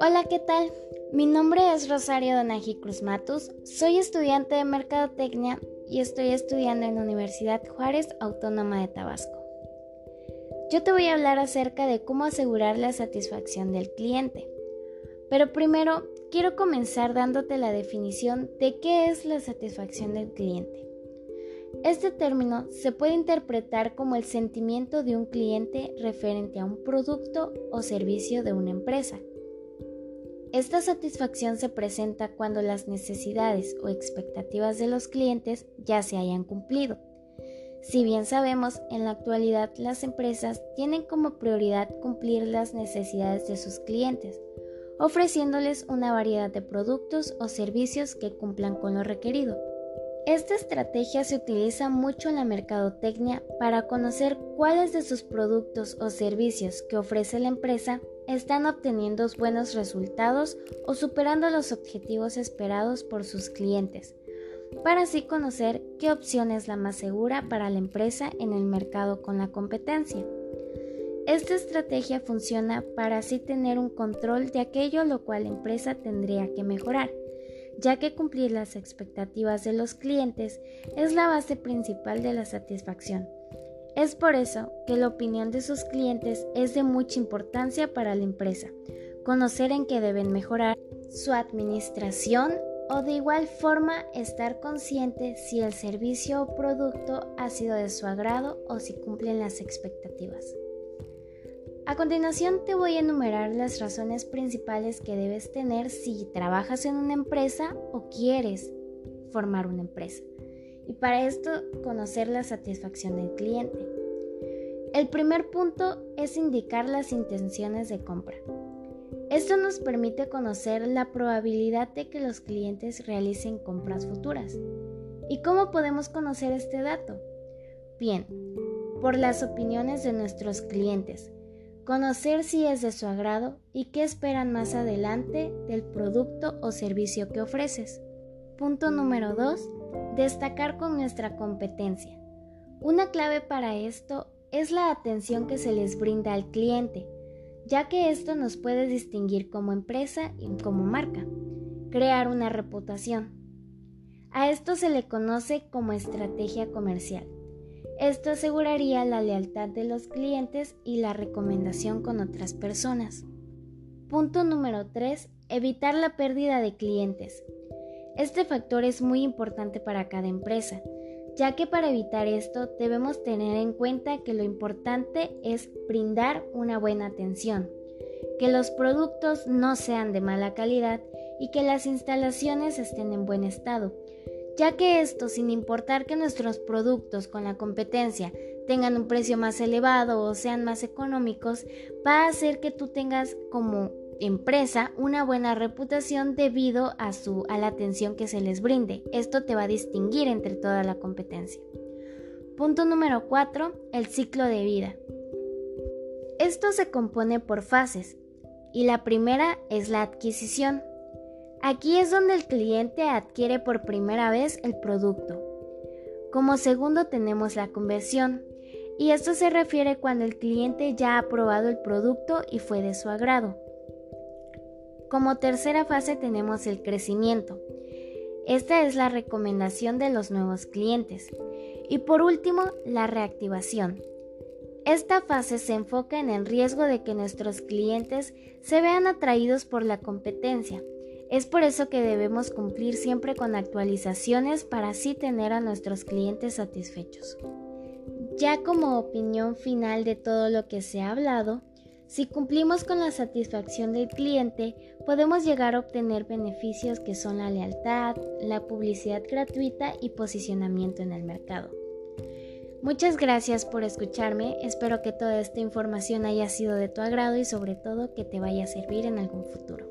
Hola, ¿qué tal? Mi nombre es Rosario Donaji Cruz Matus, soy estudiante de Mercadotecnia y estoy estudiando en la Universidad Juárez Autónoma de Tabasco. Yo te voy a hablar acerca de cómo asegurar la satisfacción del cliente. Pero primero quiero comenzar dándote la definición de qué es la satisfacción del cliente. Este término se puede interpretar como el sentimiento de un cliente referente a un producto o servicio de una empresa. Esta satisfacción se presenta cuando las necesidades o expectativas de los clientes ya se hayan cumplido. Si bien sabemos, en la actualidad las empresas tienen como prioridad cumplir las necesidades de sus clientes, ofreciéndoles una variedad de productos o servicios que cumplan con lo requerido. Esta estrategia se utiliza mucho en la mercadotecnia para conocer cuáles de sus productos o servicios que ofrece la empresa están obteniendo buenos resultados o superando los objetivos esperados por sus clientes, para así conocer qué opción es la más segura para la empresa en el mercado con la competencia. Esta estrategia funciona para así tener un control de aquello lo cual la empresa tendría que mejorar, ya que cumplir las expectativas de los clientes es la base principal de la satisfacción. Es por eso que la opinión de sus clientes es de mucha importancia para la empresa, conocer en qué deben mejorar su administración o de igual forma estar consciente si el servicio o producto ha sido de su agrado o si cumplen las expectativas. A continuación te voy a enumerar las razones principales que debes tener si trabajas en una empresa o quieres formar una empresa. Y para esto conocer la satisfacción del cliente. El primer punto es indicar las intenciones de compra. Esto nos permite conocer la probabilidad de que los clientes realicen compras futuras. ¿Y cómo podemos conocer este dato? Bien, por las opiniones de nuestros clientes conocer si es de su agrado y qué esperan más adelante del producto o servicio que ofreces. Punto número 2. Destacar con nuestra competencia. Una clave para esto es la atención que se les brinda al cliente, ya que esto nos puede distinguir como empresa y como marca. Crear una reputación. A esto se le conoce como estrategia comercial. Esto aseguraría la lealtad de los clientes y la recomendación con otras personas. Punto número 3. Evitar la pérdida de clientes. Este factor es muy importante para cada empresa, ya que para evitar esto debemos tener en cuenta que lo importante es brindar una buena atención, que los productos no sean de mala calidad y que las instalaciones estén en buen estado, ya que esto, sin importar que nuestros productos con la competencia tengan un precio más elevado o sean más económicos, va a hacer que tú tengas como empresa una buena reputación debido a, su, a la atención que se les brinde. Esto te va a distinguir entre toda la competencia. Punto número 4. El ciclo de vida. Esto se compone por fases y la primera es la adquisición. Aquí es donde el cliente adquiere por primera vez el producto. Como segundo tenemos la conversión, y esto se refiere cuando el cliente ya ha probado el producto y fue de su agrado. Como tercera fase tenemos el crecimiento. Esta es la recomendación de los nuevos clientes. Y por último, la reactivación. Esta fase se enfoca en el riesgo de que nuestros clientes se vean atraídos por la competencia es por eso que debemos cumplir siempre con actualizaciones para así tener a nuestros clientes satisfechos. Ya como opinión final de todo lo que se ha hablado, si cumplimos con la satisfacción del cliente, podemos llegar a obtener beneficios que son la lealtad, la publicidad gratuita y posicionamiento en el mercado. Muchas gracias por escucharme, espero que toda esta información haya sido de tu agrado y sobre todo que te vaya a servir en algún futuro.